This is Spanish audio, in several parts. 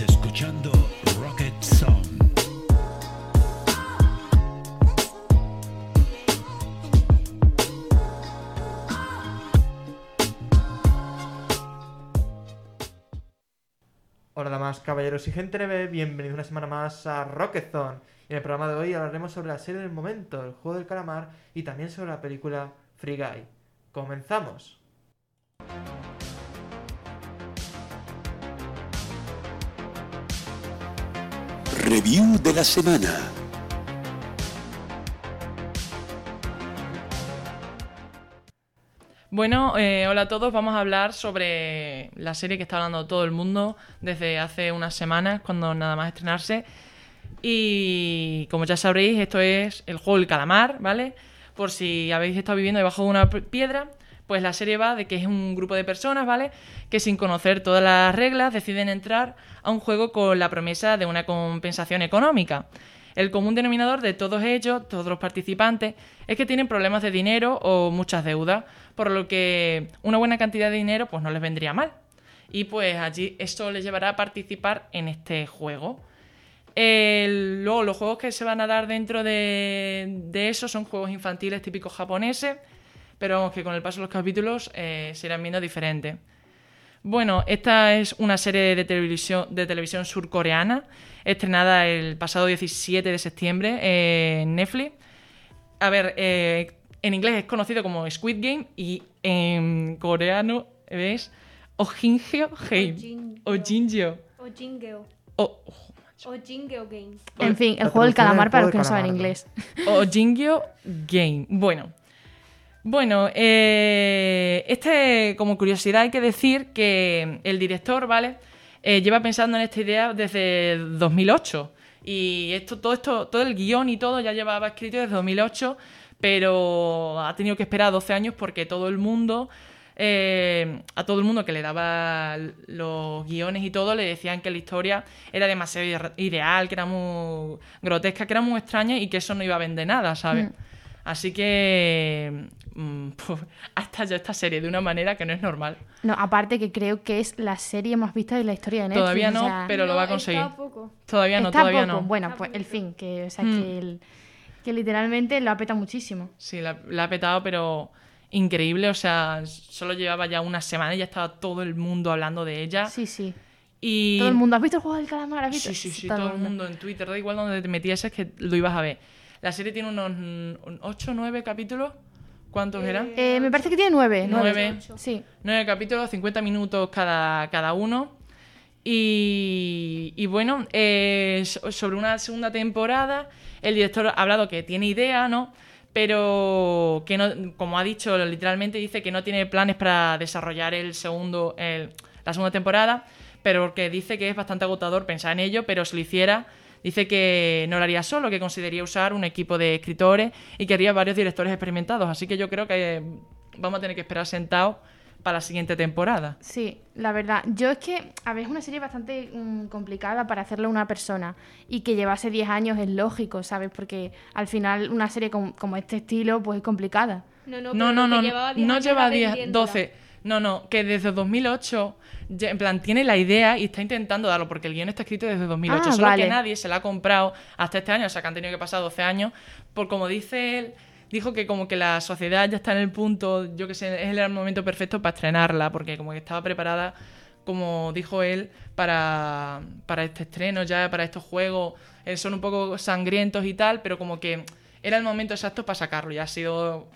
Escuchando Rocket Song. Hola damas, caballeros y gente neve, bienvenidos una semana más a Rocket Zone. En el programa de hoy hablaremos sobre la serie del momento, el juego del calamar, y también sobre la película Free Guy. ¡Comenzamos! Review de la semana. Bueno, eh, hola a todos. Vamos a hablar sobre la serie que está hablando todo el mundo desde hace unas semanas, cuando nada más estrenarse. Y como ya sabréis, esto es el juego del calamar, ¿vale? Por si habéis estado viviendo debajo de una piedra, pues la serie va de que es un grupo de personas, ¿vale? Que sin conocer todas las reglas deciden entrar a un juego con la promesa de una compensación económica. El común denominador de todos ellos, todos los participantes, es que tienen problemas de dinero o muchas deudas, por lo que una buena cantidad de dinero pues no les vendría mal. Y pues allí esto les llevará a participar en este juego. El- luego los juegos que se van a dar dentro de, de eso son juegos infantiles típicos japoneses, pero vamos que con el paso de los capítulos eh, se irán viendo diferentes. Bueno, esta es una serie de televisión, de televisión surcoreana, estrenada el pasado 17 de septiembre eh, en Netflix. A ver, eh, en inglés es conocido como Squid Game y en coreano es Ojingyo Game. Ojingyo. O Jingeo. O- O Jingeo Game. En fin, el juego del calamar para los que no saben inglés. Ojingyo Game. Bueno. Bueno, eh, este, como curiosidad, hay que decir que el director, ¿vale? Eh, lleva pensando en esta idea desde 2008. Y esto, todo esto, todo el guion y todo ya llevaba escrito desde 2008, pero ha tenido que esperar 12 años porque todo el mundo, eh, a todo el mundo que le daba los guiones y todo, le decían que la historia era demasiado ide- ideal, que era muy grotesca, que era muy extraña y que eso no iba a vender nada, ¿sabes? Mm. Así que mm, pues, ha estallado esta serie de una manera que no es normal. No, aparte que creo que es la serie más vista de la historia de Netflix. Todavía no, o sea, pero lo va a está conseguir. poco. Todavía no, está todavía poco. no. Bueno, pues el fin, que, o sea, Mm. que, el- que literalmente lo apeta muchísimo. Sí, la, la ha petado, pero increíble. O sea, solo llevaba ya una semana y ya estaba todo el mundo hablando de ella. Sí, sí. Y... Todo el mundo, ¿has visto el juego del calamar? ¿Has visto? Sí, sí, sí, todo el mundo en Twitter, da igual donde te metieses que lo ibas a ver. La serie tiene unos 8 o 9 capítulos. ¿Cuántos eran? Eh, me parece que tiene nueve. Nueve. Sí. 9 capítulos, 50 minutos cada, cada uno. Y, y bueno, eh, so- sobre una segunda temporada, el director ha hablado que tiene idea, ¿no? Pero que no, como ha dicho, literalmente dice que no tiene planes para desarrollar el segundo, el- la segunda temporada, pero que dice que es bastante agotador pensar en ello, pero si lo hiciera, dice que no lo haría solo, que consideraría usar un equipo de escritores y que haría varios directores experimentados. Así que yo creo que vamos a tener que esperar sentados para la siguiente temporada. Sí, la verdad. Yo es que, a ver, es una serie bastante mm, complicada para hacerlo una persona y que llevase 10 años es lógico, ¿sabes? Porque al final una serie con- como este estilo, pues es complicada. No, no, No, no, no, llevaba 10 no lleva era 10, vendiéndola. 12. No, no, que desde 2008, ya- en plan, tiene la idea y está intentando darlo, porque el guion está escrito desde 2008, Ah, solo vale. que nadie se la ha comprado hasta este año, o sea, que han tenido que pasar 12 años, por como dice él, dijo que como que la sociedad ya está en el punto, yo que sé, es el momento perfecto para estrenarla, porque como que estaba preparada, como dijo él, para, para este estreno ya, para estos juegos, eh, son un poco sangrientos y tal, pero como que era el momento exacto para sacarlo, y ha sido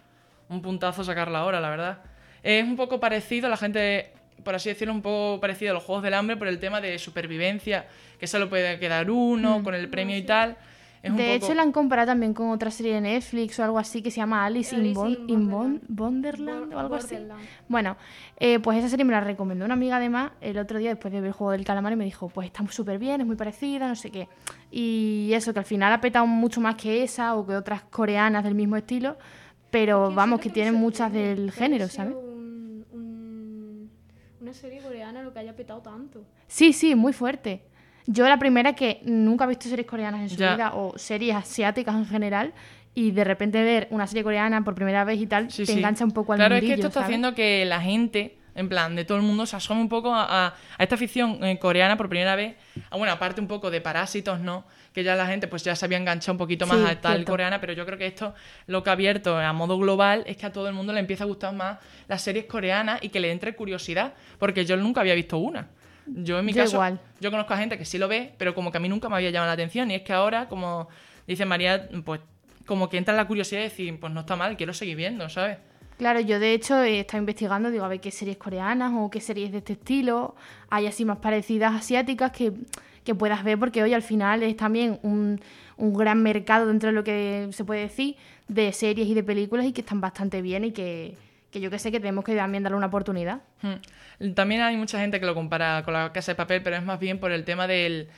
un puntazo sacarla ahora, la verdad. Es un poco parecido, la gente, por así decirlo, un poco parecido a los Juegos del Hambre por el tema de supervivencia, que solo puede quedar uno con el premio y tal. Es un Mm. de poco... hecho, la han comparado también con otra serie de Netflix o algo así que se llama Alice, in, Bon- in. Wonderland o algo así. Bueno, eh, pues esa serie me la recomendó una amiga además el otro día después de ver el juego del calamar y me dijo, pues está súper bien, es muy parecida, no sé qué. Y eso, que al final ha petado mucho más que esa o que otras coreanas del mismo estilo, pero vamos, que tienen muchas del género, ¿sabes? Una serie coreana lo que haya petado tanto. Sí, sí, muy fuerte. Yo la primera que nunca he visto series coreanas en su Ya. vida o series asiáticas en general y de repente ver una serie coreana por primera vez y tal Sí, te sí. engancha un poco al Claro, es que esto está ¿sabes? haciendo que la gente, En plan, de todo el mundo se asoma un poco a, a- a esta ficción eh, coreana por primera vez. Ah, bueno, aparte un poco de parásitos, ¿no? Que ya la gente pues ya se había enganchado un poquito más Sí, a tal cierto. coreana, pero yo creo que esto lo que ha abierto a modo global es que a todo el mundo le empieza a gustar más las series coreanas y que le entre curiosidad, porque yo nunca había visto una. Yo en mi Yo caso, igual. yo conozco a gente que sí lo ve, pero como que a mí nunca me había llamado la atención. Y es que ahora, como dice María, pues como que entra la curiosidad de decir, pues no está mal, quiero seguir viendo, ¿sabes? Claro, yo de hecho he estado investigando, digo, a ver qué series coreanas o qué series de este estilo hay así más parecidas asiáticas que, que puedas ver, porque hoy al final es también un, un gran mercado dentro de lo que se puede decir de series y de películas y que están bastante bien y que, que yo que sé que tenemos que también darle una oportunidad. Hmm. También hay mucha gente que lo compara con la casa de papel, pero es más bien por el tema del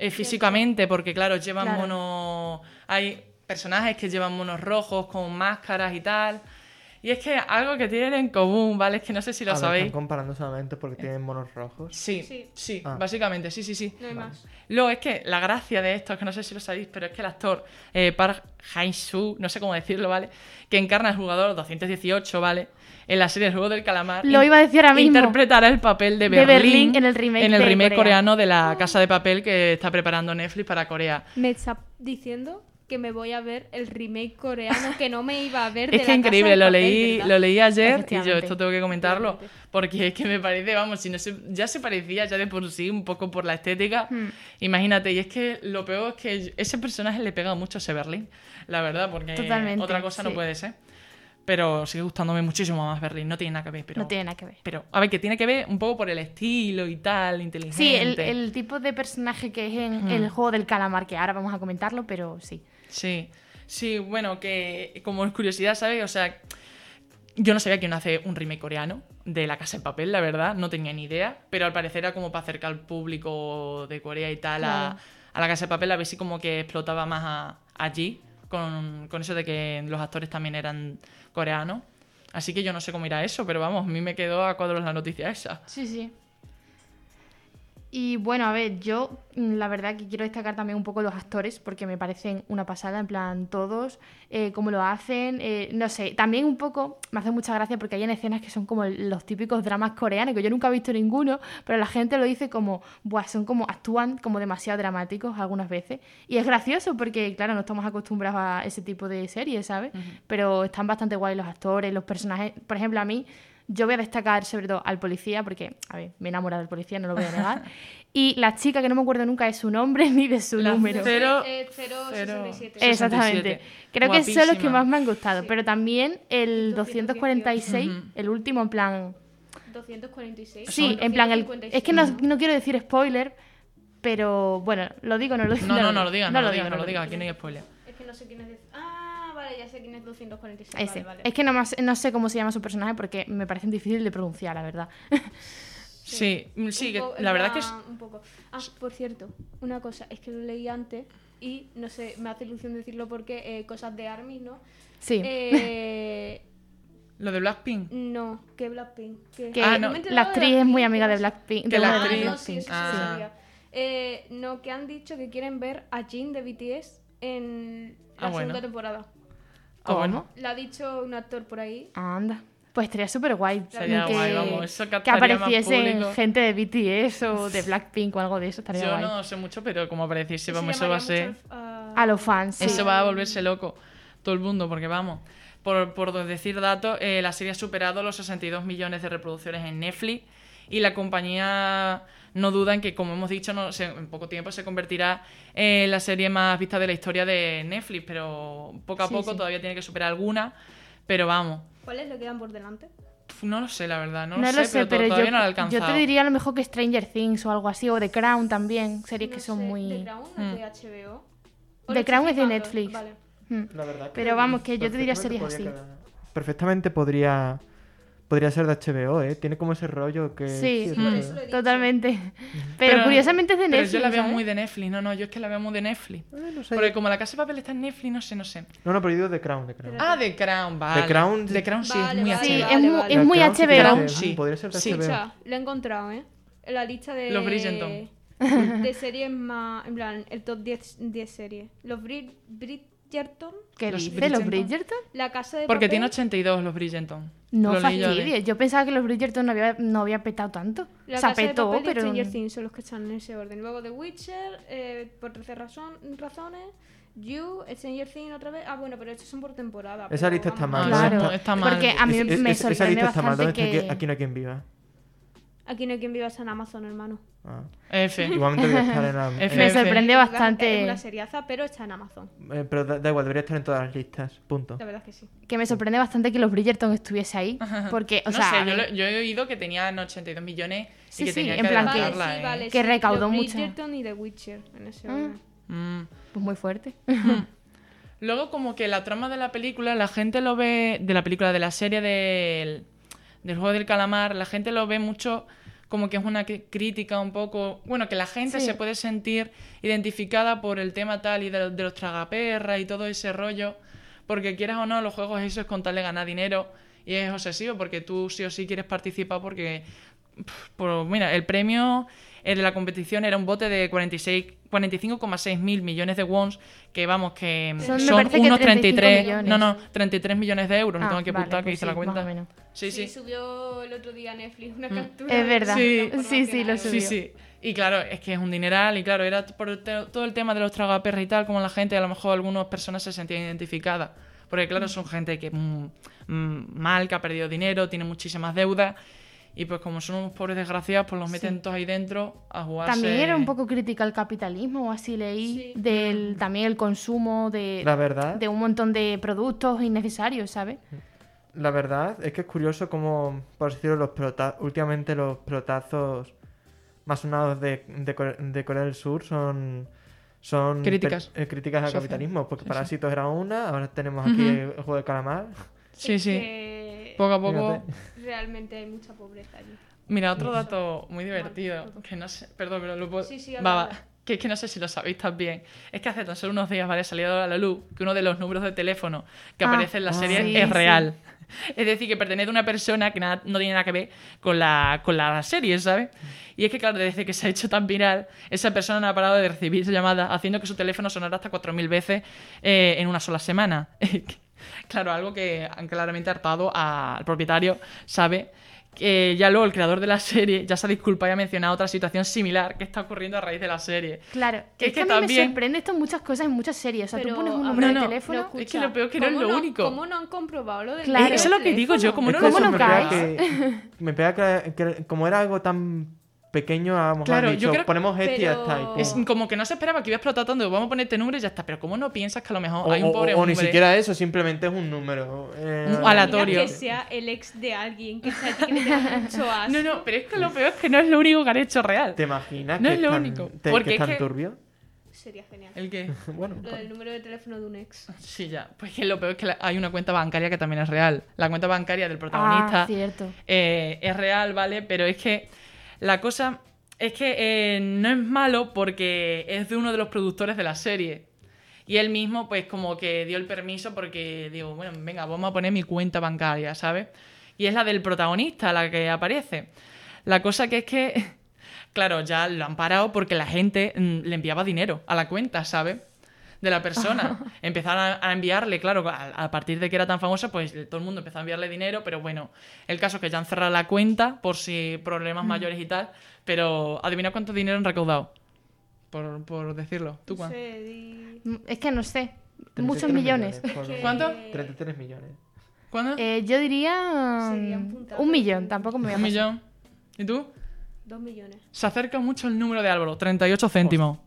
eh, físicamente, porque claro, llevan Claro. monos. Hay personajes que llevan monos rojos con máscaras y tal. Y es que algo que tienen en común, ¿vale? Es que no sé si lo A ver, sabéis. Están comparando solamente porque tienen monos rojos. Sí, sí, Sí. Ah. básicamente, sí, sí, sí. No hay más. Luego es que la gracia de esto, es que no sé si lo sabéis, pero es que el actor eh, Park Hae-soo, no sé cómo decirlo, ¿vale? Que encarna al jugador 218, ¿vale? En la serie El Juego del Calamar. Lo iba a decir ahora mismo. Interpretará el papel de De Berlín, Berlín en el remake en el remake Corea. coreano de la Casa de Papel que está preparando Netflix para Corea. Me está diciendo que me voy a ver el remake coreano que no me iba a ver. Es que La increíble, Casa lo Papel, leí, ¿verdad? lo leí ayer y yo esto tengo que comentarlo porque es que me parece, vamos, si no se- ya se parecía ya de por sí un poco por la estética, Hmm. imagínate, y es que lo peor es que ese personaje le pega mucho a ese Berlín, la verdad, porque Totalmente, otra cosa no puede ser. Pero sigue gustándome muchísimo más Berlín, no tiene nada que ver, pero... No tiene nada que ver. Pero, a ver, que tiene que ver un poco por el estilo y tal, inteligente. Sí, el, el tipo de personaje que es en Mm. el juego del calamar, que ahora vamos a comentarlo, pero sí. Sí, sí, bueno, que como curiosidad, ¿sabes? O sea, yo no sabía quién hace un remake coreano de La Casa de Papel, la verdad, no tenía ni idea, pero al parecer era como para acercar al público de Corea y tal a, a La Casa de Papel, a ver si como que explotaba más a- allí, con, con eso de que los actores también eran coreanos. Así que yo no sé cómo irá eso, pero vamos, a mí me quedó a cuadros la noticia esa. Sí, sí. Y bueno, a ver, yo mm, la verdad que quiero destacar también un poco los actores, porque me parecen una pasada, en plan todos, eh, cómo lo hacen, eh, no sé, también un poco me hace mucha gracia porque hay en escenas que son como los típicos dramas coreanos, que yo nunca he visto ninguno, pero la gente lo dice como, buah, son como, actúan como demasiado dramáticos algunas veces. Y es gracioso porque, claro, no estamos acostumbrados a ese tipo de series, ¿sabes? Pero están bastante guay los actores, los personajes, por ejemplo, a mí... Yo voy a destacar sobre todo al policía, porque, a ver, me he enamorado del policía, no lo voy a negar. Y la chica, que no me acuerdo nunca de su nombre ni de su La número. Cero- Eh, 067. cero- Exactamente. 67. Creo que son los que Guapísima. más me han gustado. Sí. Pero también el 246, Ujú. el último, en plan. 246. Sí, en plan. El, es que no, no quiero decir spoiler, pero bueno, lo digo, no lo digo. No, no, no lo digas, no, lo digas, digo, no lo digas, aquí no hay spoiler. Es que no sé quién es. de- Ah, vale, ya sé quién es 246. Ese. Vale, vale. Es que no, más, no sé cómo se llama su personaje porque me parecen difícil de pronunciar, la verdad. Sí, sí, Un que la verdad que es... plan, Un poco. Ah, por cierto, una cosa, es que lo leí antes y no sé, me hace ilusión decirlo porque eh, cosas de Army, ¿no? Sí. Eh, Lo de Blackpink. no, que Blackpink. Que, que Ah, no. la actriz es muy amiga de Blackpink. Que de la una de actriz- Ah, no, sí, sí Ah. Eh, no, que han dicho que quieren ver a Jin de BTS en la Ah, bueno. segunda temporada. Ah, bueno. Lo ha dicho un actor por ahí. Anda. Pues estaría súper guay. Sería que, guay, vamos, eso que público. gente de BTS o de Blackpink o algo de eso. Estaría Yo guay. no sé mucho, pero como apareciese, vamos, eso va a ser... mucho a- A los fans. sí. Eso va a volverse loco todo el mundo, porque vamos, por, por decir datos, eh, la serie ha superado los 62 millones de reproducciones en Netflix y la compañía no duda en que, como hemos dicho, no, se- en poco tiempo se convertirá en la serie más vista de la historia de Netflix, pero poco a Sí, poco sí. todavía tiene que superar alguna, pero vamos, ¿Cuáles le quedan por delante? no lo sé, la verdad, no, No, lo, lo sé, sé, pero, to- pero, todavía yo, no he yo te diría a lo mejor que Stranger Things o algo así, o The Crown también, series No que son sé, muy... ¿The Crown no Mm. es de HBO? ¿O The lo Crown es de? Netflix. Vale. Hmm. La verdad que Pero vamos, que yo te diría series así. quedar- Perfectamente podría podría ser de HBO, ¿eh? Tiene como ese rollo que... Sí, Sí, de- dicho. Totalmente. Pero, curiosamente es de pero Netflix. yo la veo ¿sabes? muy de Netflix, no, no, yo es que la veo muy de Netflix. Eh, no sé. Porque como la casa de papel está en Netflix, no sé, no sé. No, no, pero yo digo The Crown, The Crown. Pero- Ah, The Crown, vale. Crown- The Crown sí Vale, es muy vale, Sí, HBO. vale. es, mu- vale. es muy Crown HBO. Sí. "Mm, Podría ser de Sí. HBO. Escucha, lo he encontrado, ¿eh? En la lista de... Los Bridgerton. De series más... En plan, el top 10, 10 series. Los Brid... Brid Bridgerton. ¿Qué Los dice? ¿Los Bridgerton. La casa de Porque papel. tiene 82 los Bridgerton. No Lo leí yo de- fastidies. Yo pensaba que los Bridgerton no había, no había petado tanto. La o sea, casa de petó, papel y pero... Stranger Things son los que están en ese orden. Luego The Witcher, eh, por 13 razón, razones. You, Stranger Things otra vez. Ah, bueno, pero estos son por temporada. Esa lista está mal. Claro, no, está mal. porque a mí Es- es- me esa sorprende lista está mal. ¿Dónde está que... aquí, aquí no hay quien viva? Aquí no hay quien viva en Amazon, hermano. Ah. F. Igualmente debe estar en. F. Me sorprende Es bastante una seriaza, pero está en Amazon. eh, pero da, da igual, debería estar en todas las listas. Punto. La verdad es que sí. que me sorprende bastante que los Bridgerton estuviese ahí. Porque, o no sea, sé, yo, ver, lo- yo he oído que tenían 82 millones Sí, y que sí, tenía en que plan Vale, sí, ¿eh? vale, Que recaudó Los mucho. Bridgerton y The Witcher en ese orden. Mm. pues muy fuerte. Luego, como que la trama de la película, la gente lo ve. De la película, de la serie del, del juego del calamar, la gente lo ve mucho como que es una crítica un poco. Bueno, que la gente Sí. se puede sentir identificada por el tema tal y de, de los tragaperras y todo ese rollo. Porque quieras o no, los juegos eso es con tal de ganar dinero y es obsesivo porque tú sí o sí quieres participar porque. Por, mira, el premio de la competición era un bote de 46 45,6 mil millones de wons, que vamos, que Son, que unos 35 33, millones. no, no, 33 millones de euros, no Ah, tengo que vale, apuntar que pues hice la sí, cuenta. Sí, sí. subió el otro día Netflix una Mm. captura. Es verdad. Sí. Sí, sí, lo subió. Sí, sí. Y claro, es que es un dineral y claro, era por todo el tema de los tragaperras y tal, como la gente, a lo mejor algunas personas se sentían identificadas. Porque claro, son gente que mm, mm, mal, que ha perdido dinero, tiene muchísimas deudas y pues como son unos pobres desgraciados, pues los meten todos ahí dentro a jugarse... También era un poco crítica al capitalismo, o así leí, Sí. del también el consumo de, La verdad, de un montón de productos innecesarios, ¿sabes? la verdad es que es curioso como, por decirlo, los últimamente los pelotazos más sonados de, de, Core- de Corea del Sur son son Críticas. eh, críticas al Social. capitalismo, porque Sí, sí. Parásitos era una, ahora tenemos aquí el juego de calamar. Sí, Es sí. que Poco a poco... Fíjate. Realmente hay mucha pobreza allí. Mira, otro dato muy divertido, que no sé, perdón, pero lo puedo... Sí, sí, Va, va, que es que no sé si lo sabéis también. Es que hace tan solo unos días, ¿vale? Ha salido a la luz que uno de los números de teléfono que Ah, aparece en la ah, serie sí, es sí. real. Es decir, que pertenece a una persona que nada, no tiene nada que ver con la, con la serie, ¿sabes? Y es que, claro, desde que se ha hecho tan viral, esa persona no ha parado de recibir llamadas, haciendo que su teléfono sonara hasta 4.000 veces eh, en una sola semana. claro, algo que han claramente hartado al propietario, ¿sabe? Que ya luego el creador de la serie ya se ha disculpado y ha mencionado otra situación similar que está ocurriendo a raíz de la serie. Claro, Que es que, que a mí también- me sorprende esto en muchas cosas, en muchas series. O sea, Pero, tú pones un número de no, teléfono... Es que lo peor que no es ¿cómo lo único. ¿Cómo no han comprobado lo del Claro. Eso es de lo que digo yo, Es no ¿Cómo no me pega caes? que- me pega que, que como era algo tan pequeño, a lo mejor Claro, han yo dicho, creo- ponemos este y ya está. y Es como- que no se esperaba que iba a explotar tanto, vamos a poner este número y ya está. Pero ¿cómo no piensas que a lo mejor o, hay un o- pobre o ni hombre? siquiera eso, simplemente es un número. eh, Un Mira aleatorio. que sea el ex de alguien que sea que mucho asco. No, no, pero es que lo peor es que no es lo único que han hecho real. ¿Te imaginas No que es lo tan- único, te- porque que es es tan que- turbio? Sería genial. ¿El qué? bueno, Lo del número de teléfono de un ex. Sí, ya. Pues que lo peor es que la- hay una cuenta bancaria que también es real. La cuenta bancaria del protagonista Ah, cierto. eh, es real, ¿vale? Pero es que la cosa es que eh, no es malo porque es de uno de los productores de la serie. Y él mismo, pues, como que dio el permiso porque digo, bueno, venga, vamos a poner mi cuenta bancaria, ¿sabes? Y es la del protagonista la que aparece. La cosa que es que, claro, ya lo han parado porque la gente mm, le enviaba dinero a la cuenta, ¿sabes? De la persona. Empezaron a, a enviarle, claro, a, a partir de que era tan famosa, pues todo el mundo empezó a enviarle dinero, pero bueno, el caso es que ya han cerrado la cuenta por si problemas mayores y tal, pero adivina cuánto dinero han recaudado. Por, por decirlo. ¿Tú No cuánto? Mm, Es que no sé. 33 Muchos millones. por- que- ¿Cuánto? 33 millones. ¿Cuánto? Eh, yo diría mm, un millón, tampoco me voy a Un millón. ¿Y tú? Dos millones. Se acerca mucho el número de Álvaro, 38 céntimos.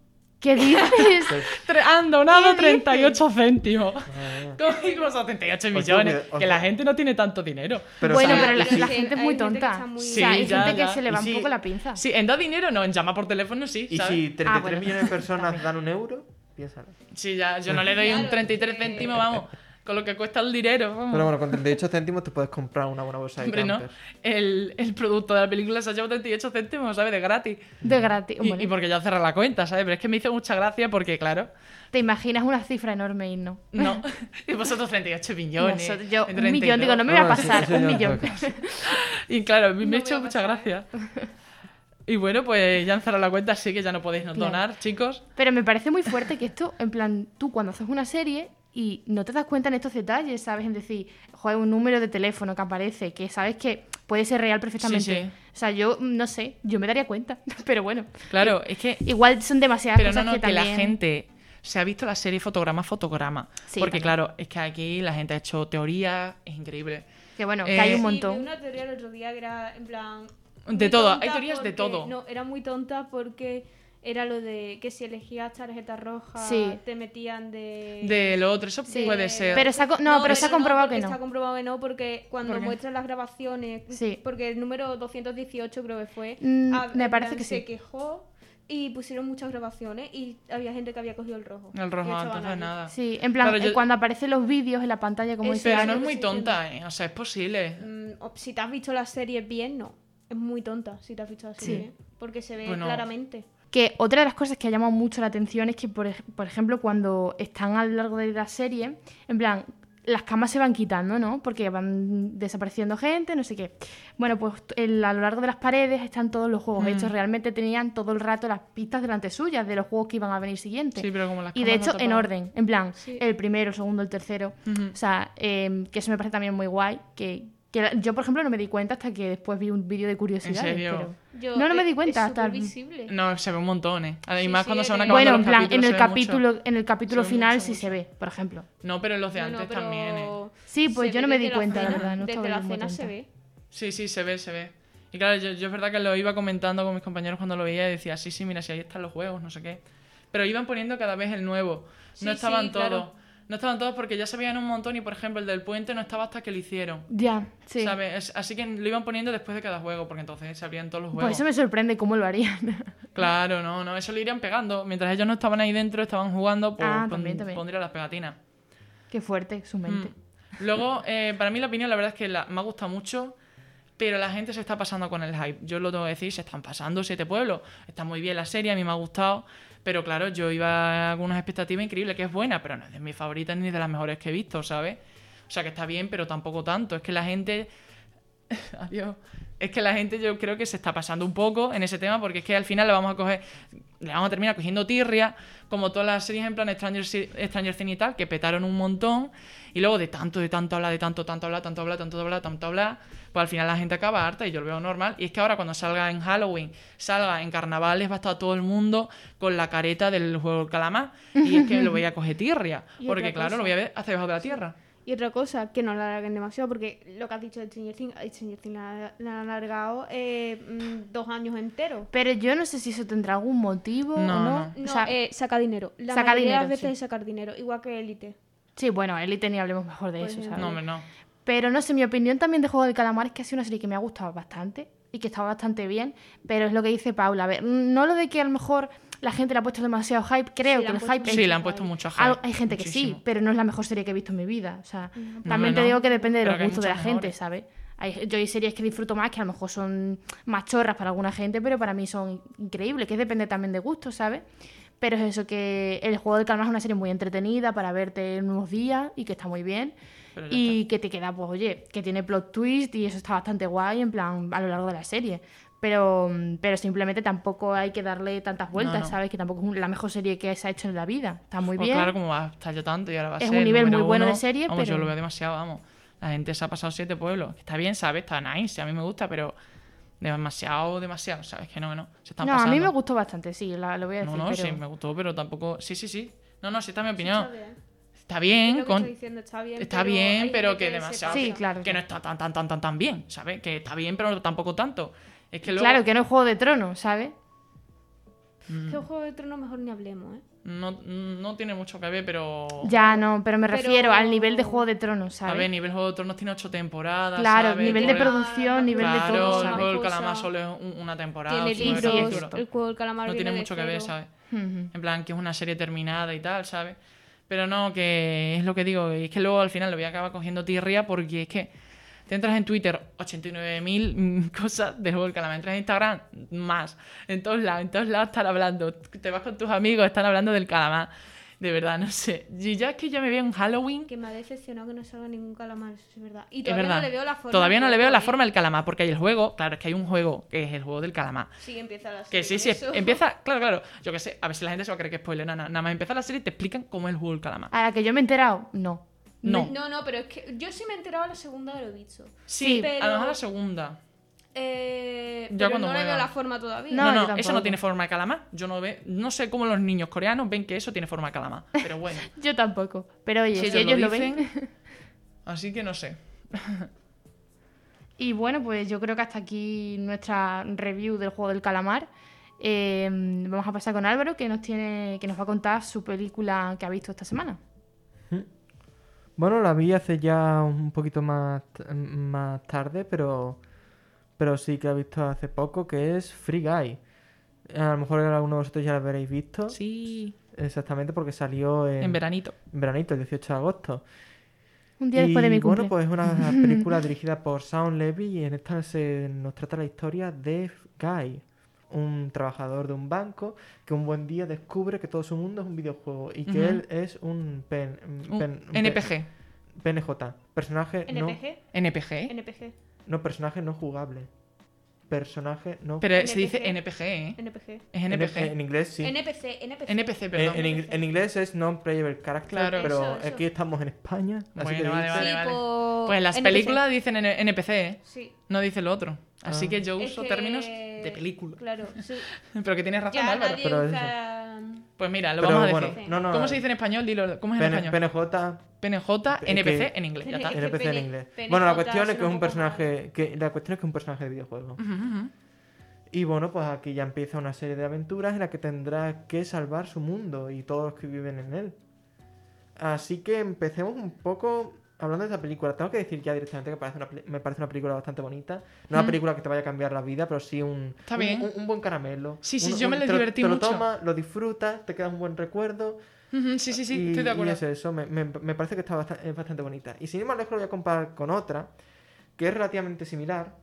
¿Qué dices? Tre- Han donado ¿Qué dices? 38 céntimos. Ah, ¿Cómo digo 78 Pues millones? que- o la sea- gente no tiene tanto dinero. Pero bueno, sí, pero la, sí, la sí, gente es hay muy gente que tonta. muy- O sea, hay Sí, ya, gente ya. que se le va un sí. poco la pinza. Sí, en da dinero no, en llama por teléfono sí, Y si 33 Ah, bueno. millones de personas dan un euro, piénsalo. Sí, ya, yo no le doy un Claro, 33 eh. céntimos, vamos, con lo que cuesta el dinero, vamos. Pero bueno, con 38 céntimos te puedes comprar una buena bolsa de Hombre, no. El, el producto de la película se ha llevado 38 céntimos, ¿sabes? De gratis. De gratis. Y, Bueno, y porque ya cerra la cuenta, ¿sabes? Pero es que me hizo mucha gracia porque, claro, Te imaginas una cifra enorme y no. no. y vosotros 38 millones. Nosotros- yo, un 32. millón, digo, no me voy a sí, pasar, un millón. Y claro, a mí me No ha hecho mucha gracia. Y bueno, pues ya han cerrado la cuenta, así que ya no podéis no Claro. donar, chicos. Pero me parece muy fuerte que esto, en plan, tú cuando haces una serie, y no te das cuenta en estos detalles, ¿sabes? En decir, joder, un número de teléfono que aparece, que sabes que puede ser real perfectamente. Sí, sí. O sea, yo mm, no sé, yo me daría cuenta, pero bueno. Claro, es que Igual son demasiadas Pero no, cosas no, que que, la gente se ha visto la serie fotograma a fotograma. Sí, porque también. claro, es que aquí la gente ha hecho teorías, es increíble. Que bueno, Eh, que hay un montón. Sí, vi una teoría el otro día que era en plan. De todo, hay teorías de todo. No, era muy tonta porque era lo de que si elegías tarjeta roja Sí. te metían de. De lo otro, eso Sí. puede ser. Pero se ha co- no, pero se ha comprobado que no. Está comprobado que no, porque cuando ¿Por muestran las grabaciones, Sí. porque el número 218 creo que fue, Mm, me en parece plan, que se sí. quejó y pusieron muchas grabaciones y había gente que había cogido el rojo. El rojo, entonces nada. Sí, en plan, Claro, yo- eh, cuando aparecen los vídeos en la pantalla, como dice Pero no es muy tonta, ¿eh? O sea, es posible. Mm, si te has visto la serie bien, no. Es muy tonta si te has visto la Sí. serie. Porque se ve Bueno. claramente. Que otra de las cosas que ha llamado mucho la atención es que, por, por ejemplo, cuando están a lo largo de la serie, en plan, las camas se van quitando, ¿no? Porque van desapareciendo gente, no sé qué. Bueno, pues el- a lo largo de las paredes están todos los juegos Mm. hechos. Realmente tenían todo el rato las pistas delante suyas de los juegos que iban a venir siguientes. Sí, pero como las y de no hecho, en orden, en plan, Sí. el primero, el segundo, el tercero. O sea, eh, que eso me parece también muy guay. Que, que la- yo, por ejemplo, no me di cuenta hasta que después vi un vídeo de curiosidades. serio? pero- Yo- No, no me es- di cuenta Es hasta visible. No, se ve un montón, ¿eh? Además, Sí, cuando se van en acabando Bueno, en plan, en capítulos, el capítulo, en el capítulo final mucho, sí mucho. se ve, por ejemplo. No, pero en los de No, no, antes también, ¿eh? Sí, pues yo no me di la cuenta, la cena. verdad, no Desde estaba la cena se ve. Sí, sí, se ve, se ve. Y claro, yo, yo es verdad que lo iba comentando con mis compañeros cuando lo veía y decía, sí, sí, mira, si ahí están los juegos, no sé qué. Pero iban poniendo cada vez el nuevo. Sí, no estaban sí, todos. claro. No estaban todos porque ya se veían un montón y, por ejemplo, el del puente no estaba hasta que lo hicieron. Ya, sí. ¿sabes? Es- Así que lo iban poniendo después de cada juego, porque entonces se abrían todos los juegos. Pues eso me sorprende cómo lo harían. Claro, no, no, eso lo irían pegando. Mientras ellos no estaban ahí dentro, estaban jugando, pues Ah, también, también. pondría las pegatinas. Qué fuerte su mente. Mm. Luego, eh, para mí la opinión, la verdad es que la- me ha gustado mucho, pero la gente se está pasando con el hype. Yo lo tengo que decir, se están pasando siete pueblos. Está muy bien la serie, a mí me ha gustado, pero claro, yo iba con unas expectativas increíbles, que es buena, pero no es de mis favoritas ni de las mejores que he visto, ¿sabes? O sea, que está bien, pero tampoco tanto. Es que la gente... Adiós. Es que la gente yo creo que se está pasando un poco en ese tema porque es que al final le vamos a coger, le vamos a terminar cogiendo tirria, como todas las series en plan Stranger, Stranger Things y tal, que petaron un montón y luego de tanto, de tanto hablar, de tanto, tanto hablar, tanto hablar, tanto hablar, tanto hablar, pues al final la gente acaba harta y yo lo veo normal. Y es que ahora cuando salga en Halloween, salga en carnavales, va a estar todo el mundo con la careta del juego del calamar y es que lo voy a coger tirria, porque otra claro, cosa. lo voy a ver hasta debajo de la tierra. Y otra cosa, que no la alarguen demasiado, porque lo que has dicho de Stranger Things, Stranger Things la, la han alargado eh, mm, dos años enteros. Pero yo no sé si eso tendrá algún motivo No, o no. no. No, O sea, eh, saca dinero. La saca mayoría de dinero, las veces sí. es sacar dinero, igual que Elite. sí, bueno, Elite ni hablemos mejor de Pues eso. ¿sabes? No, no. Pero no sé, mi opinión también de Juego del Calamar es que ha sido una serie que me ha gustado bastante y que estaba bastante bien, pero es lo que dice Paula. A ver, no lo de que a lo mejor la gente le ha puesto demasiado hype, creo Sí, que el hype Sí, le han puesto mucho hype. Hay gente que sí, pero no es la mejor serie que he visto en mi vida. O sea, No, también hombre, te no. digo que depende de los gustos de la gente. ¿sabes? Hay, yo hay series que disfruto más que a lo mejor son más chorras para alguna gente, pero para mí son increíbles, que depende también de gustos, ¿sabes? Pero es eso, que El Juego del Calamar es una serie muy entretenida para verte en unos días y que está muy bien. Y que te queda, pues oye, que tiene plot twist y eso está bastante guay en plan a lo largo de la serie. Pero, pero simplemente tampoco hay que darle tantas vueltas, no. ¿sabes? Que tampoco es la mejor serie que se ha hecho en la vida. Está muy Pues bien. claro, como va a estar ya tanto y ahora va a Es ser un nivel muy bueno de uno, serie, vamos, yo pero- lo veo demasiado, vamos. La gente se ha pasado siete pueblos. Está bien, ¿sabes? Está nice, a mí me gusta, pero demasiado, demasiado, ¿sabes? Que no, que no. Se están no, pasando. a mí me gustó bastante, sí, la- lo voy a decir. No, no, pero... sí, me gustó, pero tampoco... Sí, sí, sí. No, no, sí está mi opinión. Está bien. Es con... diciendo, está bien. Está bien, hay pero que demasiado. pasa. Sí, claro. Que no está tan, tan, tan, tan, tan bien, ¿sabes? Que está bien, pero tampoco tanto. Es que luego... Claro, que no es Juego de Tronos, ¿sabes? Mm. Que Juego de Tronos mejor ni hablemos, ¿eh? No, no tiene mucho que ver, pero... Ya no, pero me Pero- refiero al nivel de Juego de Tronos, A ¿sabes? ver, nivel Juego de Tronos tiene ocho temporadas, claro, ¿sabes? nivel de el- producción, nivel de Claro, todo, el juego del calamar solo es un- una temporada. Tiene libros, el Juego del Calamar No tiene mucho que ver. ¿sabes? En plan, que es una serie terminada y tal, ¿sabes? Pero no, que es lo que digo, y es que luego al final lo voy a acabar cogiendo tirria porque es que te entras en Twitter, 89.000 mm, cosas del juego del calamar, entras en Instagram, más, en todos lados, en todos lados están hablando, te vas con tus amigos, están hablando del calamar. De verdad, no sé. Y ya es que yo me veo en Halloween. Que me ha decepcionado que no salga ningún calamar, eso es verdad. Y todavía verdad. no le veo la forma. Todavía no le veo la forma del calamar, porque hay el juego. Claro, es que hay un juego que es el juego del calamar. Sí, empieza la Que serie sí, con sí, eso. empieza. Claro, claro. Yo qué sé, a ver si la gente se va a creer que es spoiler. Nada, nada más empieza la serie y te explican cómo es el juego del calamar. A la que yo me he enterado, no. No. No, no, pero es que yo sí me he enterado la segunda de lo dicho. Sí, pero- a lo mejor la segunda. Eh, Ya pero cuando no le veo la forma todavía. No, No, yo no, eso no tiene forma de calamar. Yo no ve, no sé cómo los niños coreanos ven que eso tiene forma de calamar. Pero bueno, Yo tampoco. Pero oye, Si si, ellos ellos lo lo ven. así que no sé. Y bueno, pues yo creo que hasta aquí nuestra review del juego del calamar. Eh, vamos a pasar con Álvaro, que nos tiene, que nos va a contar su película que ha visto esta semana. Bueno, la vi hace ya un poquito más, más tarde, pero, pero sí que la he visto hace poco, que es Free Guy. A lo mejor alguno de vosotros ya la habréis visto. Sí, Exactamente, porque salió en, en veranito. en veranito, el 18 de agosto. Un día después de mi cumple. bueno, pues es una película dirigida por Sam Levy y en esta se nos trata la historia de Guy, un trabajador de un banco que un buen día descubre que todo su mundo es un videojuego y que él es un, pen, Un pen- un NPG. PNJ, personaje no, NPG. NPG. No personaje no jugable. Personaje no Pero se dice NPG, ¿eh? NPG. Es En, NPG. en inglés sí. NPC, NPC. NPC, En, perdón. en ing- en inglés es non-playable character, Claro. pero Eso, eso. aquí estamos en España, así Bueno, que vale, dice- vale, Sí, vale. por Pues en las NPC. películas dicen NPC, ¿eh? Sí. No dice lo otro. Así Ah. que yo Es uso que- términos de película. Claro, sí. Pero que tienes razón, Ya Álvaro. nadie Pero usa... Pues mira, lo Pero vamos a bueno, decir. no, no, ¿Cómo se dice en español? Dilo. ¿Cómo es en PN- español? PNJ PNJ, que- NPC en inglés. Ya está. NPC en inglés. PNJ Bueno, la cuestión es que es un personaje que la cuestión es que es un personaje de videojuego. Y bueno, pues aquí ya empieza una serie de aventuras en la que tendrá que salvar su mundo y todos los que viven en él. Así que empecemos un poco hablando de esta película. Tengo que decir ya directamente que parece una peli- me parece una película bastante bonita. No una película que te vaya a cambiar la vida, pero sí un, un- bien. un, un buen caramelo. Sí, sí, Un- yo me un- lo te divertí te mucho. lo tomas, lo disfrutas, te queda un buen recuerdo. Sí, sí, sí, y, estoy de y acuerdo. es eso, me, me- me parece que está bastante, es bastante bonita. Y sin ir más lejos lo voy a comparar con otra, que es relativamente similar,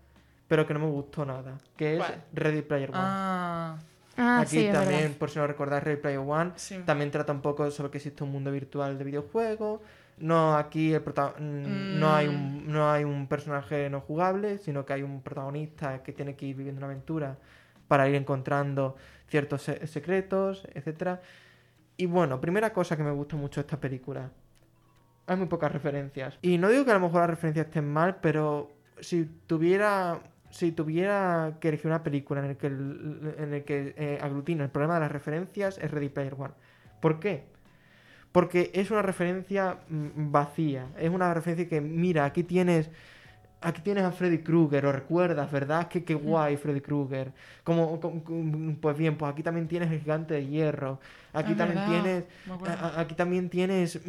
pero que no me gustó nada, que es ¿Cuál? Ready Player One. Ah, Ah, Aquí sí, también, por si no recordáis, Ready Player One sí. también trata un poco sobre que existe un mundo virtual de videojuegos. No, aquí el prota- mm, no, hay un, Mm. no hay un personaje no jugable, sino que hay un protagonista que tiene que ir viviendo una aventura para ir encontrando ciertos se- secretos, etcétera. Y bueno, primera cosa que me gusta mucho de esta película. Hay muy pocas referencias. Y no digo que a lo mejor las referencias estén mal, pero si tuviera si tuviera que elegir una película en el que, en el que eh, aglutina el problema de las referencias es Ready Player One. ¿Por qué? Porque es una referencia mm, vacía. Es una referencia que, mira, aquí tienes. Aquí tienes a Freddy Krueger, lo recuerdas, ¿verdad? Qué, qué guay Freddy Krueger. Como, pues bien, pues aquí también tienes el gigante de hierro. Aquí Es también verdad, tienes. a- aquí también tienes.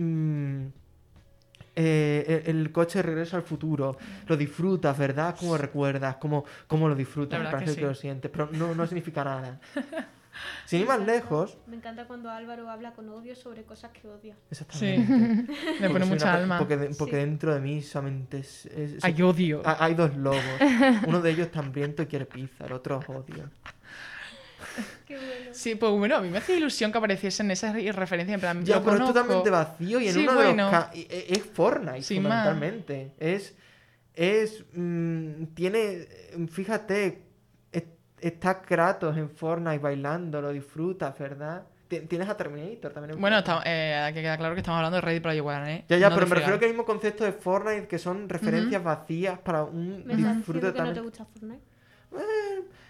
eh, el, el coche de regreso al futuro. Lo disfrutas, ¿verdad? Como recuerdas, como, como lo disfrutas. Me parece que que, lo sientes, pero no, no significa nada. Sin ir más lejos. Me encanta cuando Álvaro habla con odio sobre cosas que odia. Exactamente. Le Porque pone mucha una alma. Porque, de- porque Sí. dentro de mí solamente es, es- Ay, odio. ha- hay dos lobos. Uno de ellos está hambriento y quiere pizza, el otro odio. Qué bueno. Sí, pues bueno, a mí me hace ilusión que apareciesen esas referencias. En plan, Ya, pero es conozco. totalmente vacío y en Sí, uno bueno. de los e- es Fortnite más. fundamentalmente. Es es mm, tiene fíjate es- está Kratos en Fortnite bailando, lo disfrutas, ¿verdad? Ti- Tienes a Terminator también. en Bueno, está, eh, hay que quedar claro que estamos hablando de Ready Player One, ¿eh? Ya, ya, No pero me refiero que el mismo concepto de Fortnite que son referencias vacías para un ¿Me estás disfrute que no te tan gusta Fortnite?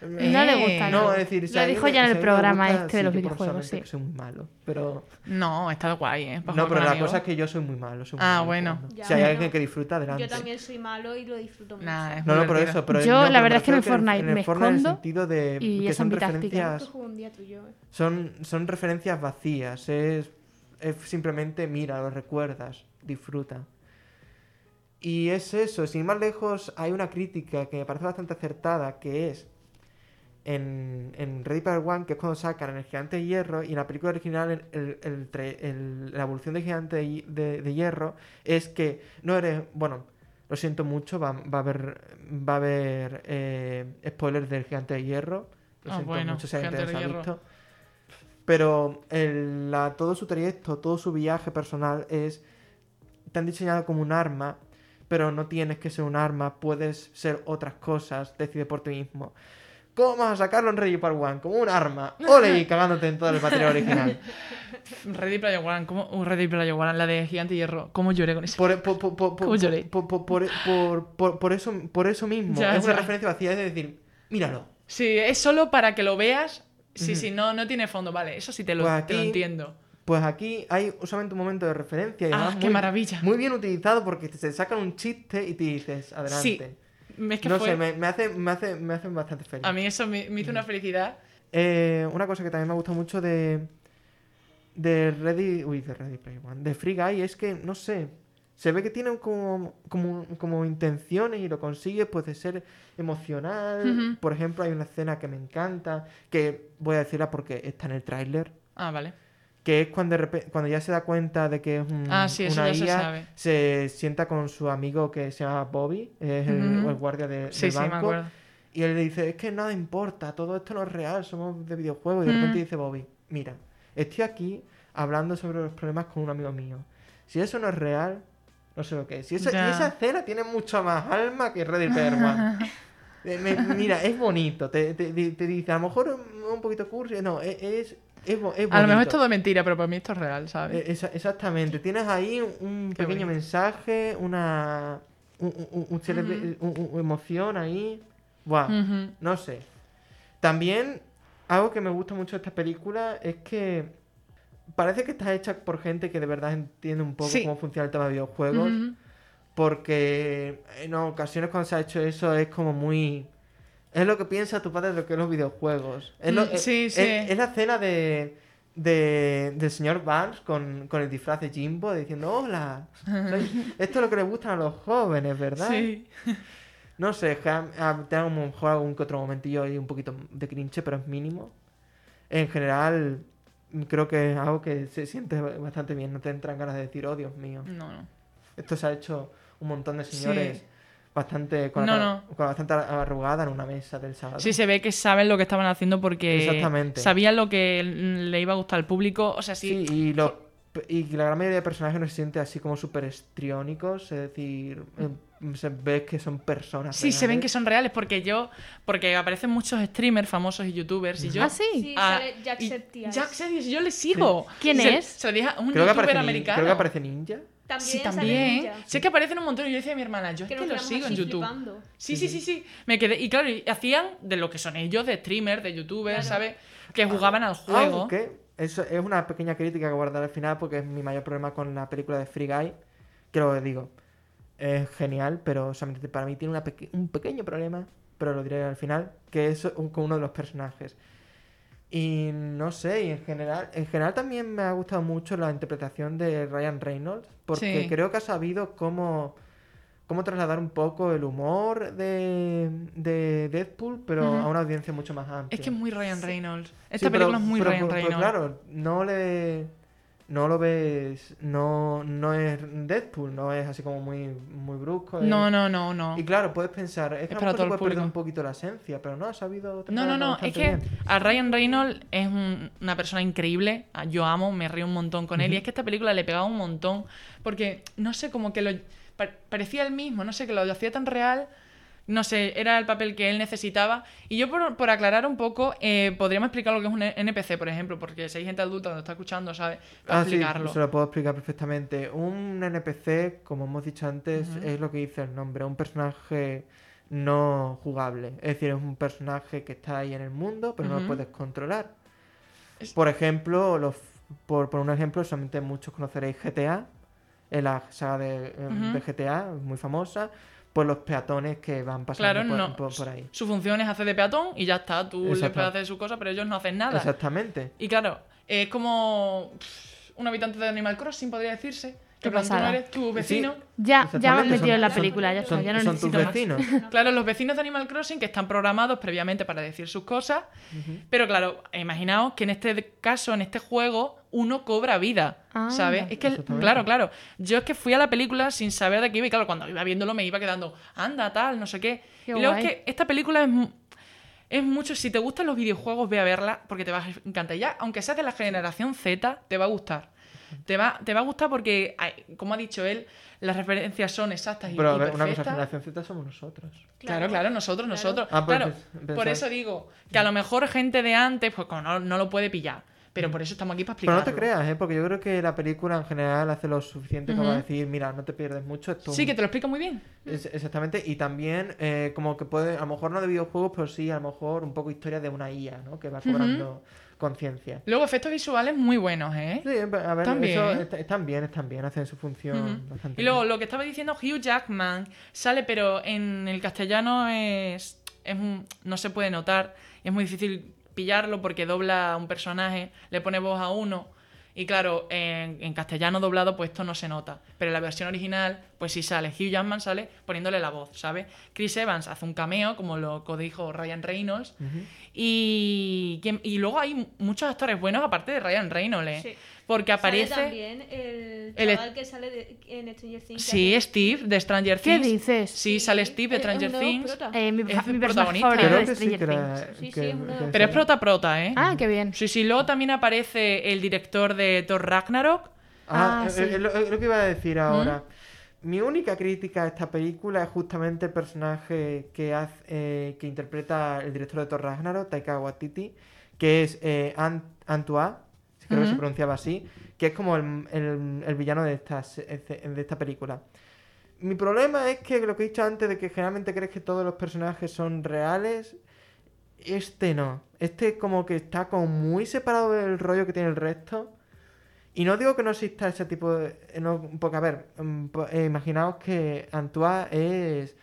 No le gusta, No, no. es decir, si Lo dijo ya en el programa gusta, este de los videojuegos, sí. que soy muy malo, pero No, está guay, ¿eh? No, pero la cosa es que yo soy muy malo. soy muy Ah, malo bueno. Ya, si hay bueno. alguien que disfruta, adelante. Yo también soy malo y lo disfruto mucho. Nah, No, no, por divertido. eso, pero Yo, no, la pero verdad me es que en el Fortnite en el me Fortnite en el escondo sentido de y que es son referencias eh. son, son referencias vacías, es, es simplemente mira, lo recuerdas, disfruta. Y es eso, sin ir más lejos, hay una crítica que me parece bastante acertada, que es en, en Ready Player One, que es cuando sacan el gigante de hierro, y en la película original el- el- el tre- el- la evolución del gigante de, de- de hierro es que no eres, bueno, lo siento mucho, va, va a haber, va a haber eh, spoilers del gigante de hierro. Lo Ah, siento bueno, mucho si alguien ha visto. Pero el- la- todo su trayecto, todo su viaje personal es. Te han diseñado como un arma, pero no tienes que ser un arma, puedes ser otras cosas, decide por ti mismo. ¿Cómo vas a sacarlo en Ready Part One? Como un arma. ¡Ole! Y cagándote en todo el material original. Ready Player One, ¿cómo? uh, Ready Player One, la de Gigante Hierro. ¿Cómo lloré con ese? Por, por, por, por, ¿Cómo lloré? por, eso, por eso mismo. Ya, es una ya. referencia vacía, es decir, míralo. Sí, es solo para que lo veas. Sí, sí, no, no tiene fondo, vale. Eso sí te lo, Pues te lo aquí- entiendo. Pues aquí hay solamente un momento de referencia y Ah, qué muy, maravilla. muy bien utilizado porque te sacan un chiste y te dices, adelante. Es que no fue... sé, me, me hace, me, hace, me hacen bastante feliz. A mí eso me, me hizo una felicidad. Eh, una cosa que también me gusta mucho de. De Ready. Uy, de Ready Player One. De Free Guy es que, no sé. Se ve que tiene como, como, como intenciones y lo consigue, pues, de ser emocional. Por ejemplo, hay una escena que me encanta. Que voy a decirla porque está en el tráiler. Ah, vale. Que es cuando, de cuando ya se da cuenta de que es un, Ah, sí, una se IA, sabe. se sienta con su amigo que se llama Bobby, es el, guardia de, Sí, del sí, me banco. acuerdo. Y él le dice, es que nada importa, todo esto no es real, somos de videojuegos. Y de Mm. repente dice Bobby, mira, estoy aquí hablando sobre los problemas con un amigo mío. Si eso no es real, no sé lo que es. Si esa, y Ya. esa escena tiene mucha más alma que Ready Player. Eh, mira, es bonito. Te, te- te- te dice, a lo mejor un poquito cursi. No, es, es, es, bo- es A lo mejor es todo mentira, pero para mí esto es real, ¿sabes? Esa- exactamente. Tienes ahí un Qué pequeño bonito. mensaje, una un, un- un celebre- emoción ahí. Buah, no sé. También, algo que me gusta mucho de esta película es que parece que está hecha por gente que de verdad entiende un poco Sí. cómo funciona el tema de videojuegos. Porque en ocasiones cuando se ha hecho eso es como muy... Es lo que piensa tu padre de lo que es los videojuegos. Es, lo- Mm, es- sí, es- sí. es la escena de, de- del señor Barnes con, con el disfraz de Jimbo diciendo, hola, soy- esto es lo que les gustan a los jóvenes, ¿verdad? Sí. No sé, tengo a lo mejor algún que otro momentillo ahí un poquito de cringe, pero es mínimo. En general, creo que es algo que se siente bastante bien. No te entran ganas de decir, oh Dios mío. No, no. Esto se ha hecho un montón de señores Sí. Bastante con, No, la, no. con bastante arrugada en una mesa del sábado. Sí, se ve que saben lo que estaban haciendo porque Exactamente. sabían lo que le iba a gustar al público. O sea, sí. Sí, y, lo- y la gran mayoría de personajes no se siente así como súper estriónicos, es decir, eh, se ve que son personas. Sí, se ven que reales. son reales porque yo, porque aparecen muchos streamers famosos y youtubers y yo... ¿Ah, sí? Sí, Ah, sale y Jacksepticeye. Jacksepticeye, yo le sigo. ¿Quién Se- es? Se lo dije a un Creo que, youtuber aparece, americano. creo que aparece Ninja. También Sí, también. Sé que aparecen un montón y yo decía a mi hermana, yo es Que que nos lo quedamos sigo en YouTube. flipando. Sí, sí, sí, sí. Me quedé. Y claro, hacían de lo que son ellos, de streamers, de youtubers, Claro. ¿sabes? Que jugaban al juego. Aunque eso es una pequeña crítica que guardar al final porque es mi mayor problema con la película de Free Guy. Que lo digo, es genial, pero solamente para mí tiene una peque- un pequeño problema, pero lo diré al final, que es un- con uno de los personajes. Y no sé, y en general, en general también me ha gustado mucho la interpretación de Ryan Reynolds, porque Sí. creo que ha sabido cómo, cómo trasladar un poco el humor de, de Deadpool, pero a una audiencia mucho más amplia. Es que es muy Ryan Reynolds. Sí, Esta pero- película es muy pero- Ryan pero Reynolds. claro, no le. No lo ves. No, no es Deadpool, no es así como muy, muy brusco. es- No, no, no, no. Y claro, puedes pensar, es que para todo el perder un poquito la esencia, pero no, ha sabido. No, no, no, es que bien. a Ryan Reynolds es un- una persona increíble, yo amo, me río un montón con él y es que esta película le pegaba un montón porque, no sé, como que lo pa- parecía el mismo, no sé, que lo hacía tan real, no sé, era el papel que él necesitaba y yo por, por aclarar un poco, eh, podríamos explicar lo que es un NPC, por ejemplo, porque si hay gente adulta que lo está escuchando, ¿sabes? Para Ah, sí, explicarlo. se lo puedo explicar perfectamente. Un NPC, como hemos dicho antes, es lo que dice el nombre, un personaje no jugable. Es decir, es un personaje que está ahí en el mundo, pero no lo puedes controlar. Es- Por ejemplo, los, por, por un ejemplo, solamente muchos conoceréis GTA, en la saga de, eh, Ujú. de GTA, muy famosa, pues los peatones que van pasando Claro, por, no. por- por ahí. Su función es hacer de peatón y ya está, tú le Exacto. puedes hacer su cosa, pero ellos no hacen nada. Exactamente. Y claro, es como un habitante de Animal Crossing, podría decirse. Qué pasada. eres tu vecino. Ya, ya me han metido son- en la son- película, ya está, Son, ya no son tus necesito más. vecinos. Claro, los vecinos de Animal Crossing que están programados previamente para decir sus cosas. Pero claro, imaginaos que en este caso, en este juego, uno cobra vida. Ah. ¿Sabes? Es que, claro, claro. Yo es que fui a la película sin saber de qué iba. Y claro, cuando iba viéndolo me iba quedando, anda, tal, no sé qué. Qué y luego guay. es que esta película es. Es mucho, si te gustan los videojuegos, ve a verla porque te va a encantar. Ya, aunque seas de la generación Z, te va a gustar. Te va, te va a gustar porque, como ha dicho él, las referencias son exactas y, Pero y ver, una cosa, perfectas. generación Z somos nosotros. Claro, claro, nosotros, Claro. nosotros. Ah, pues claro, por eso digo que a lo mejor gente de antes, pues como no, no lo puede pillar. Pero por eso estamos aquí para Pero explicarlo. no te creas, ¿eh? Porque yo creo que la película en general hace lo suficiente como Ujú. decir, mira, no te pierdes mucho. Esto Sí, que te lo explica muy bien. Es- exactamente, y también eh, como que puede, a lo mejor no de videojuegos, pero sí, a lo mejor un poco historia de una IA, ¿no? Que va cobrando conciencia. Luego, efectos visuales muy buenos, ¿eh? Sí, a ver, También. eso est- están bien, están bien, hacen su función Ujú. bastante Y luego, bien. lo que estaba diciendo Hugh Jackman sale, pero en el castellano es, es un- no se puede notar. Es muy difícil pillarlo porque dobla a un personaje, le pone voz a uno. Y claro, en, en castellano doblado, pues esto no se nota. Pero en la versión original, pues sí sale. Hugh Jackman sale poniéndole la voz, ¿sabes? Chris Evans hace un cameo, como lo dijo Ryan Reynolds. Y, ¿quién- y luego hay muchos actores buenos aparte de Ryan Reynolds, ¿eh? Sí. Porque aparece. Sale también el el- chaval que sale de- en Stranger Things. Sí, Steve de Stranger ¿Qué Things. dices? Sí, sale Steve de es- es Stranger Things. Eh, mi, Es mi protagonista. favorito de sí que. Sí, que- es que Pero es prota prota, ¿eh? Ah, qué bien. Sí, sí, luego también aparece el director de Thor Ragnarok. Ah, Ah, eh, sí. eh, lo, eh, lo que iba a decir ahora. Mi única crítica a esta película es justamente el personaje que hace, eh, que interpreta el director de Thor Ragnarok, Taika Waititi, que es eh, Ant- Antoine, creo que se pronunciaba así, que es como el, el- el villano de esta, de esta película. Mi problema es que lo que he dicho antes de que generalmente crees que todos los personajes son reales, este no. Este como que está como muy separado del rollo que tiene el resto. Y no digo que no exista ese tipo de... eh, No, porque, a ver, mm, po- eh, imaginaos que Antoine es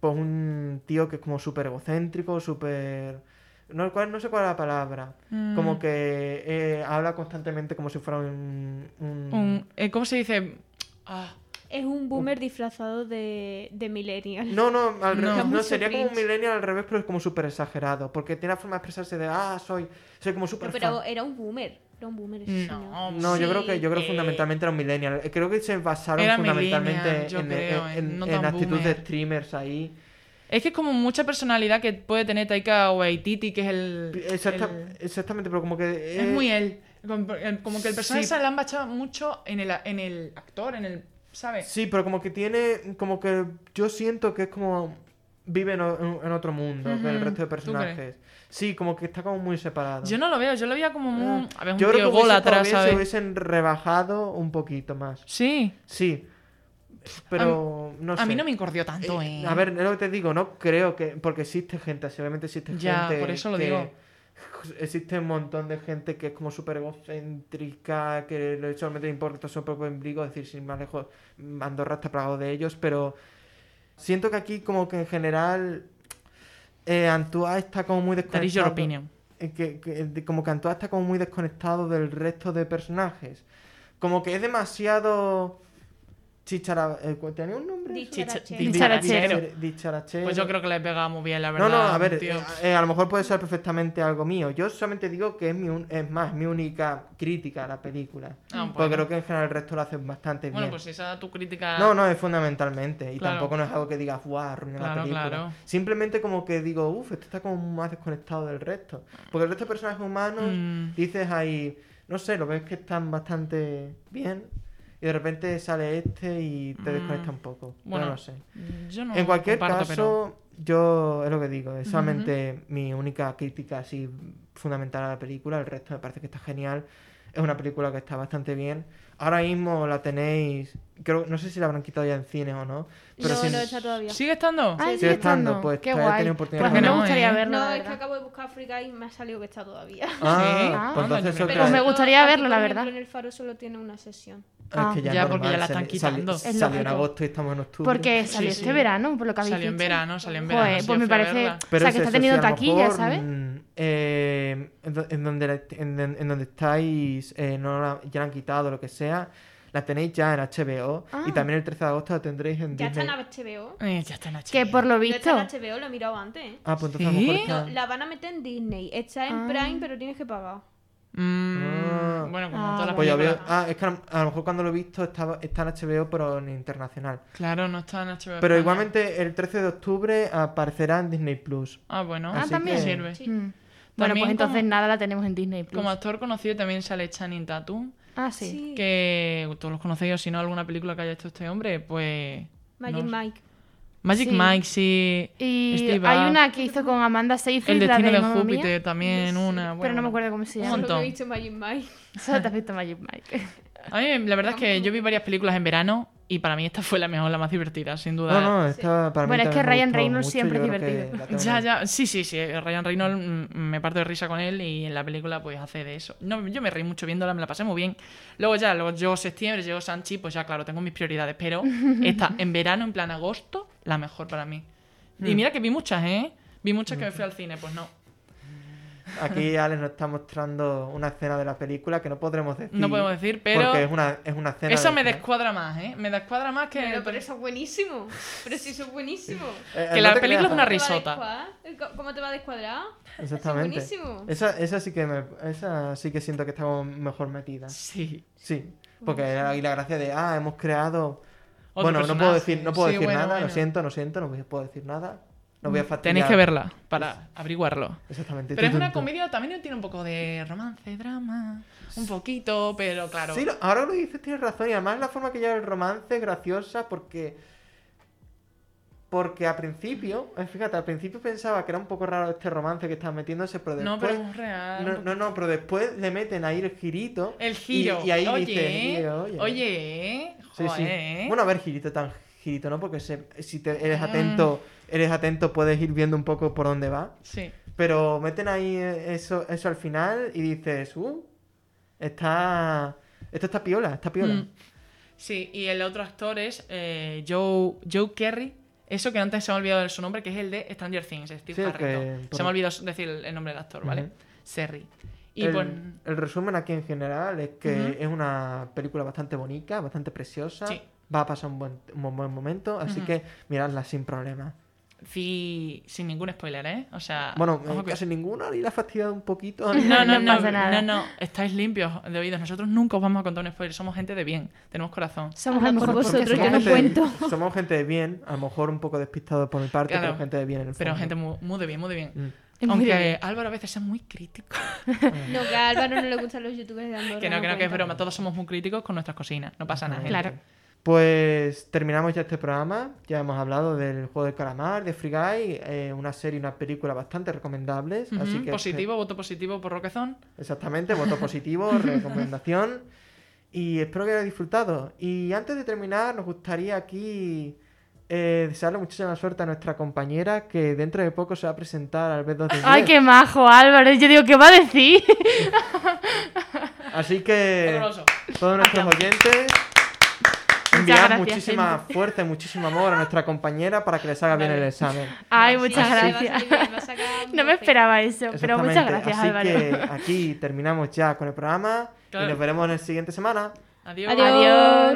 pues un tío que es como súper egocéntrico, súper... No, cuál- no sé cuál es la palabra. Mm. Como que eh, habla constantemente como si fuera un... un- Un- eh, ¿Cómo se dice? Ah, Es un boomer disfrazado de, de millennial. No, no, al No. revés. No, sería como un millennial al revés, pero es como súper exagerado. Porque tiene la forma de expresarse de, ah, soy, soy como súper pero fan. era un boomer. Era un boomer ese No, señor. No, yo Sí. creo que yo creo que eh, fundamentalmente era un millennial. Creo que se basaron Era fundamentalmente yo en, creo, en, eh, en- no en actitud de streamers ahí. Es que es como mucha personalidad que puede tener Taika Waititi, que es el... Exacta- el- Exactamente, pero como que... Es muy él. Como que el personaje sí. se le han bachado mucho en el, en el actor, en el... ¿Sabes? Sí, pero como que tiene... Como que yo siento que es como... Vive en, otro mundo que el resto de personajes. Sí, como que está como muy separado. Yo no lo veo, yo lo veía como muy... A ver, un Ah. Yo creo tío que hubiese atrás, todavía se ¿sabes? hubiesen rebajado un poquito más. Sí. Sí. Pero no sé. A mí no me incordió tanto, Eh, ¿eh? A ver, es lo que te digo, no creo que. Porque existe gente, así, obviamente existe Ya, gente. por eso lo que- digo. Existe un montón de gente que es como súper egocéntrica, que le- solamente le importa su propio ombligo, es decir, sin más lejos, Andorra está plagado de ellos, pero siento que aquí, como que en general, eh, Antoine está como muy That is your desconectado. opinion. eh, que, que- como que Antoine está como muy desconectado del resto de personajes. Como que es demasiado chichara... eh, ¿Tenía un nombre? Dicharachero. Di- Dicharachero. dichar- Dicharachero. Pues yo creo que le pega muy bien, la No, verdad. no, a ver, eh, eh, a lo mejor puede ser perfectamente algo mío. Yo solamente digo que es mi un- es más, mi única crítica a la película. Ah, Porque bueno. creo que en general el resto lo hacen bastante Bueno, bien. pues esa tu crítica... No, no, es fundamentalmente. Y Claro. tampoco no es algo que digas, guau, arruiné la Claro, película. claro. Simplemente como que digo, uff, este está como más desconectado del resto. Porque el resto de personajes humanos, Mm. dices ahí, no sé, lo ves que están bastante bien. Y de repente sale este y te Mm. desconecta un poco. Bueno, no sé. Yo no en cualquier comparto, caso, pero- yo es lo que digo, es solamente mi única crítica así fundamental a la película. El resto me parece que está genial. Es una película que está bastante bien. Ahora mismo la tenéis, creo, no sé si la habrán quitado ya en cines o no. Pero no, si no está todavía. ¿Sigue estando? Sigue sigue estando, estando. pues Qué guay. tenía oportunidad. Pues mí me no, gustaría ¿eh? verlo, No, es que acabo de buscar Free y me ha salido que está todavía. Ah, Sí. pues Anda, entonces. Pues me gustaría verlo, la verdad. En el Faro solo tiene una sesión. Ah, es que Ah. Ya, porque ya la están quitando. Es Salió en lógico. agosto y estamos en octubre. Porque salió sí. este verano, por lo que habéis Salió en dicho. verano, salió en verano. Joder, sí, pues yo me fui a parece... verla. Pero o sea, que está teniendo taquilla, ¿sabes? Eh, en, en donde, en, en- donde estáis, eh, no la, ya la han quitado, lo que sea, la tenéis ya en HBO. Ah. Y también el 13 de agosto la tendréis en Ya está Disney. en HBO. Eh, ya está en Que HBO. por lo No visto... está en HBO, lo he mirado antes. ¿eh? Ah, pues entonces a lo ¿Sí? mejor está- No, la van a meter en Disney. Está en Ah. Prime, pero tienes que pagar. Mm, Ah. Bueno, Pues ya veo. Ah, es que a, a lo mejor cuando lo he visto estaba, está en HBO, pero en internacional. Claro, no está en HBO. Pero España. igualmente el 13 de octubre aparecerá en Disney Plus. Ah, bueno. Ah, Así también. que- sirve. Sí. Mm. Bueno, También pues entonces como- nada la tenemos en Disney Plus. Como actor conocido también sale Channing Tatum. Ah, sí. Sí. Que todos los conocéis, o si no, alguna película que haya hecho este hombre, pues. Magic no- Mike. Magic Sí. Mike, sí. Y Steve hay una que hizo con Amanda Seyfried, El la destino de, Mamma Mía, Júpiter también, Sí, una. pero bueno, no me acuerdo cómo se Un llama. Solo que montón. he visto Magic Mike. Solo te has visto Magic Mike. A mí, la verdad es que yo vi varias películas en verano y para mí esta fue la mejor, la más divertida, sin duda. No, no, esta para mí Bueno, es que Ryan Reynolds mucho, siempre es divertido. Ya, ya, sí, sí, sí. Ryan Reynolds mm, me parto de risa con él y en la película pues hace de eso. No, yo me reí mucho viéndola, me la pasé muy bien. Luego ya, luego llegó septiembre, llegó Sanchi, pues ya claro, tengo mis prioridades, pero esta en verano, en plan agosto, la mejor para mí. Y Hmm. mira que vi muchas, ¿eh? Vi muchas que me fui al cine, pues no. Aquí Alex nos está mostrando una escena de la película que no podremos decir. No podemos decir, pero Porque es una, es una escena. eso del me descuadra más, ¿eh? Me descuadra más que... Pero, pero eso es buenísimo. Pero si eso es buenísimo. Eh, que no la película es una ¿Cómo te va a risota. ¿Cómo te va a descuadrar? Exactamente. Eso es buenísimo. Esa, esa sí que me, esa sí que siento que estamos mejor metidas. Sí. Sí. Porque y la gracia de ah, hemos creado. Otro bueno, no puedo decir, no puedo Sí, decir bueno, nada, lo bueno. siento, lo siento, no puedo decir nada. No voy a fastidiar. Tenéis que verla para averiguarlo. Exactamente. Pero es una comedia, también tiene un poco de romance, drama, un poquito, pero claro. Sí, ahora lo dices, tienes razón. Y además la forma que lleva el romance es graciosa porque. Porque al principio, eh, fíjate, al principio pensaba que era un poco raro este romance que están metiéndose, pero después. no, pero es real. No, no, no, pero después le meten ahí el girito. El giro. Y, ahí oye, dice, oye, oye, Sí, sí. joder. Bueno, a ver, girito tan girito, ¿no? Porque se- si te, eres Mm. atento, eres atento, puedes ir viendo un poco por dónde va. Sí. Pero meten ahí eso, eso al final y dices, uh, está. Esto está piola, está piola. Mm. Sí, y el otro actor es eh, Joe, Joe Kerry. Eso que antes se me ha olvidado de su nombre, que es el de Stranger Things, Steve Sí, que-. Se me ha olvidado decir el, nombre del actor, ¿vale? Serry. Y el, pues. el resumen aquí en general es que es una película bastante bonita, bastante preciosa. Sí. Va a pasar un buen, un buen momento, así que miradla sin problema. Sí, sin ningún spoiler, ¿eh? O sea. Bueno, eh, que- casi ninguno y la ha fastidiado un poquito. No, no, No no, pasa nada. no, no, estáis limpios de oídos. Nosotros nunca os vamos a contar un spoiler. Somos gente de bien, tenemos corazón. Somos mejor podcast vosotros, que yo no cuento. somos gente de bien, a lo mejor un poco despistado por mi parte, Claro. pero gente de bien en el Pero fondo. gente muy, muy de bien, muy de bien. Mm. Aunque. Álvaro a veces es muy crítico. No, que a Álvaro no le gustan los youtubers de Andorra. que no, que no, que es broma. Todos somos muy críticos con nuestras cocinas. No pasa nada. gente. Pues terminamos ya este programa. Ya hemos hablado del juego del calamar, de Free Guy, eh, una serie y una película bastante recomendables. Ujú, así que positivo, voto positivo por Roquezón. Exactamente, voto positivo, recomendación. Y espero que hayáis disfrutado. Y antes de terminar, nos gustaría aquí eh, desearle muchísima suerte a nuestra compañera que dentro de poco se va a presentar al B2 de Ay, qué majo, Álvaro. Yo digo, ¿qué va a decir? Así que Horroroso. todos nuestros oyentes enviar gracias, muchísima fuerza y muchísimo amor a nuestra compañera para que le salga bien el examen. Ay, muchas sí, gracias. bien, No me 12. esperaba eso, pero muchas gracias, Así Álvaro. que aquí terminamos ya con el programa Claro. y nos veremos en la siguiente semana. Adiós. Adiós.